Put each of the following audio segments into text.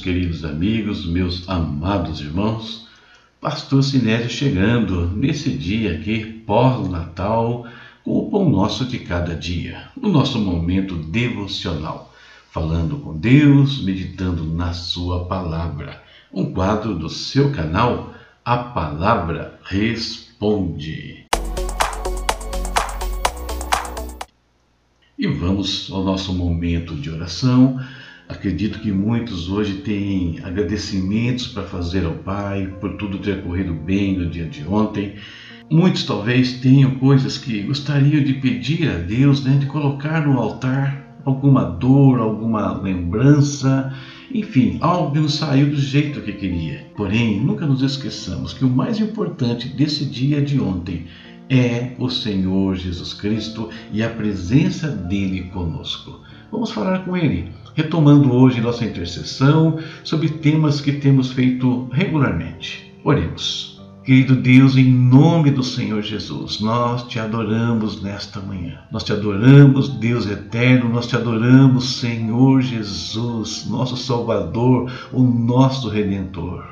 queridos amigos, meus amados irmãos. Pastor Sinésio chegando nesse dia aqui, pós-Natal, com o pão nosso de cada dia, no nosso momento devocional, falando com Deus, meditando na Sua palavra. Um quadro do seu canal, A Palavra Responde. E vamos ao nosso momento de oração Acredito que muitos hoje têm agradecimentos para fazer ao Pai por tudo ter corrido bem no dia de ontem. Muitos talvez tenham coisas que gostariam de pedir a Deus, né, de colocar no altar alguma dor, alguma lembrança, enfim, algo que não saiu do jeito que queria. Porém, nunca nos esqueçamos que o mais importante desse dia de ontem é o Senhor Jesus Cristo e a presença dele conosco. Vamos falar com ele retomando hoje nossa intercessão sobre temas que temos feito regularmente. Oremos. Querido Deus, em nome do Senhor Jesus, nós te adoramos nesta manhã. Nós te adoramos, Deus eterno, nós te adoramos, Senhor Jesus, nosso Salvador, o nosso Redentor.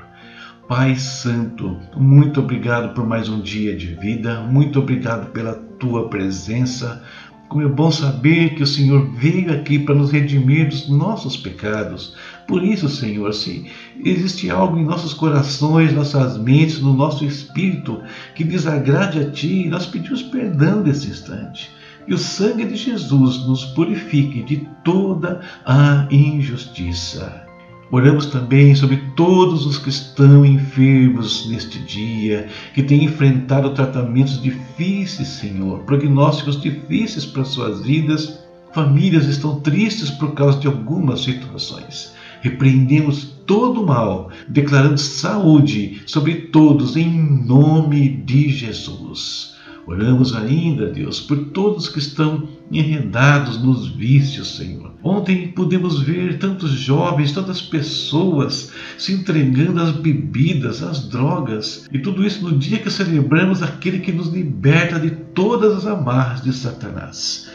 Pai Santo, muito obrigado por mais um dia de vida, muito obrigado pela tua presença, como é bom saber que o Senhor veio aqui para nos redimir dos nossos pecados. Por isso, Senhor, se existe algo em nossos corações, nossas mentes, no nosso espírito que desagrade a Ti, nós pedimos perdão nesse instante. E o sangue de Jesus nos purifique de toda a injustiça. Oramos também sobre todos os que estão enfermos neste dia, que têm enfrentado tratamentos difíceis, Senhor, prognósticos difíceis para suas vidas. Famílias estão tristes por causa de algumas situações. Repreendemos todo o mal, declarando saúde sobre todos em nome de Jesus. Oramos ainda, Deus, por todos que estão enredados nos vícios, Senhor. Ontem pudemos ver tantos jovens, tantas pessoas se entregando às bebidas, às drogas, e tudo isso no dia que celebramos aquele que nos liberta de todas as amarras de Satanás.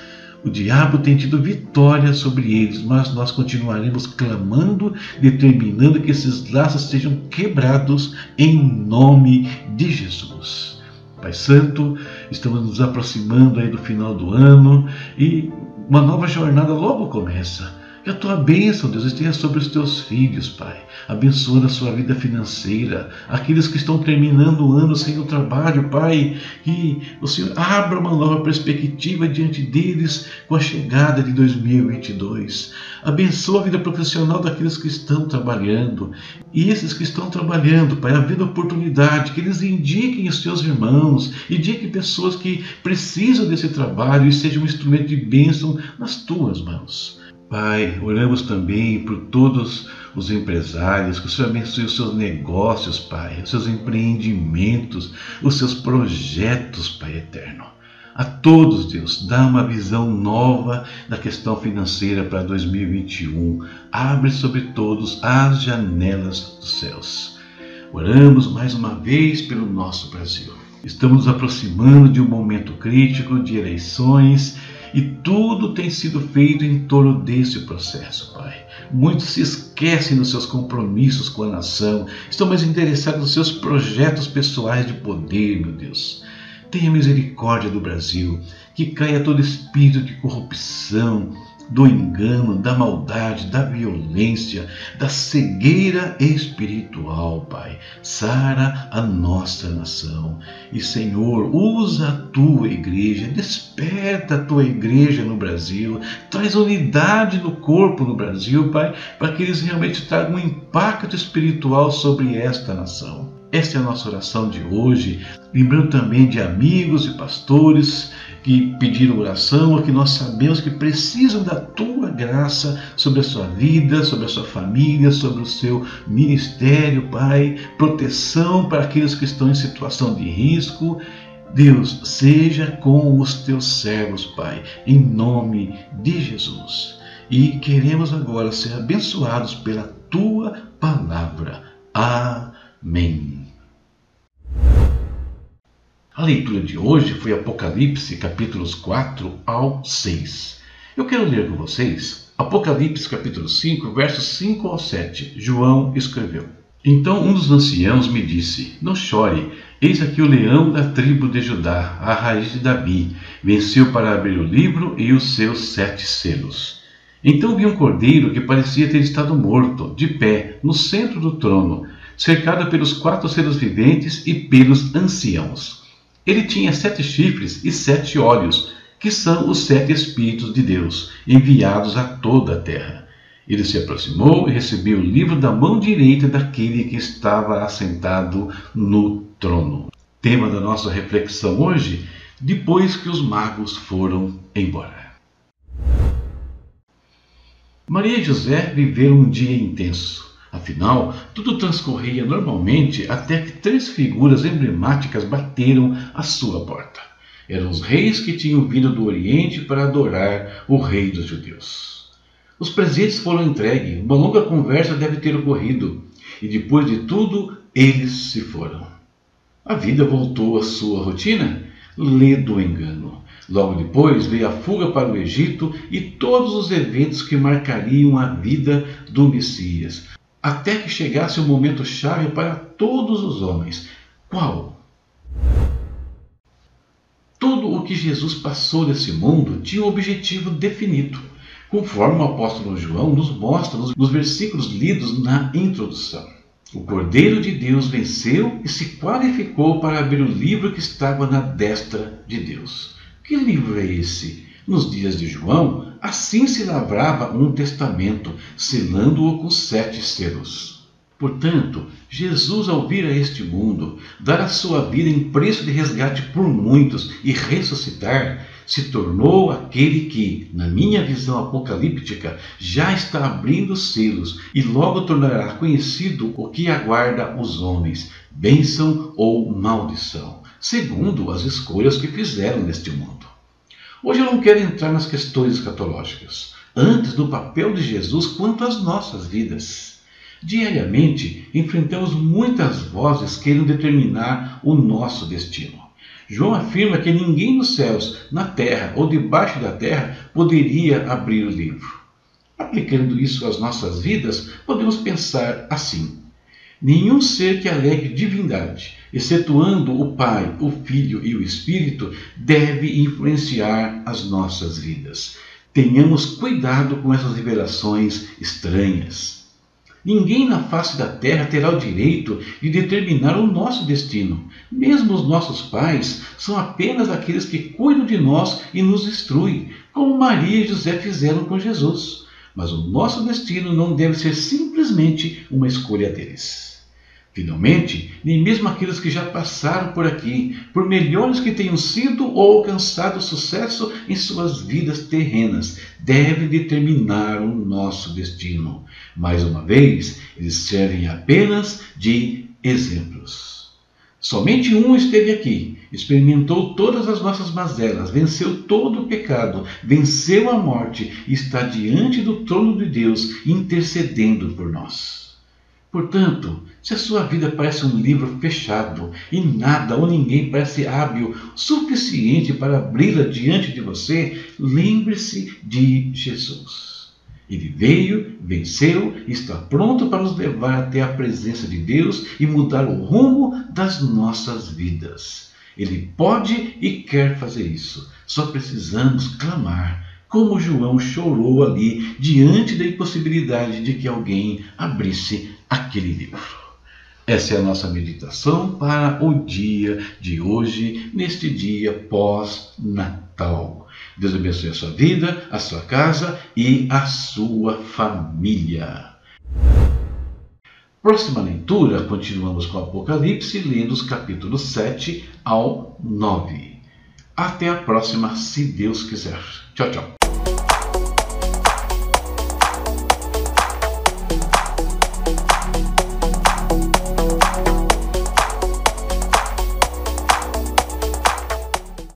O diabo tem tido vitória sobre eles, mas nós continuaremos clamando, determinando que esses laços sejam quebrados em nome de Jesus. Pai Santo, estamos nos aproximando aí do final do ano e uma nova jornada logo começa. Que a tua bênção, Deus, esteja sobre os teus filhos, Pai. Abençoa a sua vida financeira. Aqueles que estão terminando o ano sem o trabalho, Pai. Que o Senhor abra uma nova perspectiva diante deles com a chegada de 2022. Abençoa a vida profissional daqueles que estão trabalhando. E esses que estão trabalhando, Pai, havendo oportunidade, que eles indiquem os seus irmãos, indiquem pessoas que precisam desse trabalho e sejam um instrumento de bênção nas tuas mãos. Pai, oramos também por todos os empresários, que o Senhor abençoe os seus negócios, Pai, os seus empreendimentos, os seus projetos, Pai eterno. A todos, Deus, dá uma visão nova da questão financeira para 2021. Abre sobre todos as janelas dos céus. Oramos mais uma vez pelo nosso Brasil. Estamos nos aproximando de um momento crítico de eleições e tudo tem sido feito em torno desse processo, Pai. Muitos se esquecem dos seus compromissos com a nação, estão mais interessados nos seus projetos pessoais de poder, meu Deus. Tenha misericórdia do Brasil, que caia todo espírito de corrupção, do engano, da maldade, da violência, da cegueira espiritual, Pai. Sara a nossa nação. E, Senhor, usa a tua igreja, desperta a tua igreja no Brasil, traz unidade no corpo no Brasil, Pai, para que eles realmente tragam um impacto espiritual sobre esta nação. Esta é a nossa oração de hoje, lembrando também de amigos e pastores que pediram oração, que nós sabemos que precisam da tua graça sobre a sua vida, sobre a sua família, sobre o seu ministério, Pai, proteção para aqueles que estão em situação de risco. Deus, seja com os teus servos, Pai, em nome de Jesus. E queremos agora ser abençoados pela tua palavra. Amém. A leitura de hoje foi Apocalipse, capítulos 4 ao 6. Eu quero ler com vocês Apocalipse capítulo 5, versos 5 ao 7. João escreveu: Então um dos anciãos me disse: Não chore, eis aqui o leão da tribo de Judá, a raiz de Davi, venceu para abrir o livro e os seus sete selos. Então vi um cordeiro que parecia ter estado morto, de pé, no centro do trono, cercado pelos quatro seres viventes e pelos anciãos. Ele tinha sete chifres e sete olhos, que são os sete Espíritos de Deus, enviados a toda a terra. Ele se aproximou e recebeu o livro da mão direita daquele que estava assentado no trono. Tema da nossa reflexão hoje: depois que os magos foram embora. Maria e José viveram um dia intenso. Afinal, tudo transcorria normalmente até que três figuras emblemáticas bateram à sua porta. Eram os reis que tinham vindo do Oriente para adorar o Rei dos Judeus. Os presentes foram entregues, uma longa conversa deve ter ocorrido, e depois de tudo, eles se foram. A vida voltou à sua rotina? Lê do engano. Logo depois veio a fuga para o Egito e todos os eventos que marcariam a vida do Messias, até que chegasse o momento chave para todos os homens. Qual? Tudo o que Jesus passou nesse mundo tinha um objetivo definido, conforme o apóstolo João nos mostra nos versículos lidos na introdução. O Cordeiro de Deus venceu e se qualificou para abrir o livro que estava na destra de Deus. Que livro é esse? Nos dias de João, assim se lavrava um testamento, selando-o com sete selos. Portanto, Jesus, ao vir a este mundo, dar a sua vida em preço de resgate por muitos e ressuscitar, se tornou aquele que, na minha visão apocalíptica, já está abrindo selos e logo tornará conhecido o que aguarda os homens, bênção ou maldição segundo as escolhas que fizeram neste mundo. Hoje eu não quero entrar nas questões escatológicas, antes do papel de Jesus quanto às nossas vidas. Diariamente enfrentamos muitas vozes querendo determinar o nosso destino. João afirma que ninguém nos céus, na terra ou debaixo da terra poderia abrir o livro. Aplicando isso às nossas vidas, podemos pensar assim: Nenhum ser que alegue divindade, excetuando o Pai, o Filho e o Espírito, deve influenciar as nossas vidas. Tenhamos cuidado com essas revelações estranhas. Ninguém na face da terra terá o direito de determinar o nosso destino. Mesmo os nossos pais são apenas aqueles que cuidam de nós e nos instruem, como Maria e José fizeram com Jesus. Mas o nosso destino não deve ser simplesmente uma escolha deles. Finalmente, nem mesmo aqueles que já passaram por aqui, por melhores que tenham sido ou alcançado sucesso em suas vidas terrenas, devem determinar o nosso destino. Mais uma vez, eles servem apenas de exemplos. Somente um esteve aqui, experimentou todas as nossas mazelas, venceu todo o pecado, venceu a morte e está diante do trono de Deus intercedendo por nós. Portanto, se a sua vida parece um livro fechado e nada ou ninguém parece hábil suficiente para abri-la diante de você, lembre-se de Jesus. Ele veio, venceu está pronto para nos levar até a presença de Deus e mudar o rumo das nossas vidas. Ele pode e quer fazer isso. Só precisamos clamar como João chorou ali diante da impossibilidade de que alguém abrisse aquele livro. Essa é a nossa meditação para o dia de hoje, neste dia pós-Natal. Deus abençoe a sua vida, a sua casa e a sua família. Próxima leitura, continuamos com Apocalipse, lendo os capítulos 7 ao 9. Até a próxima, se Deus quiser. Tchau, tchau.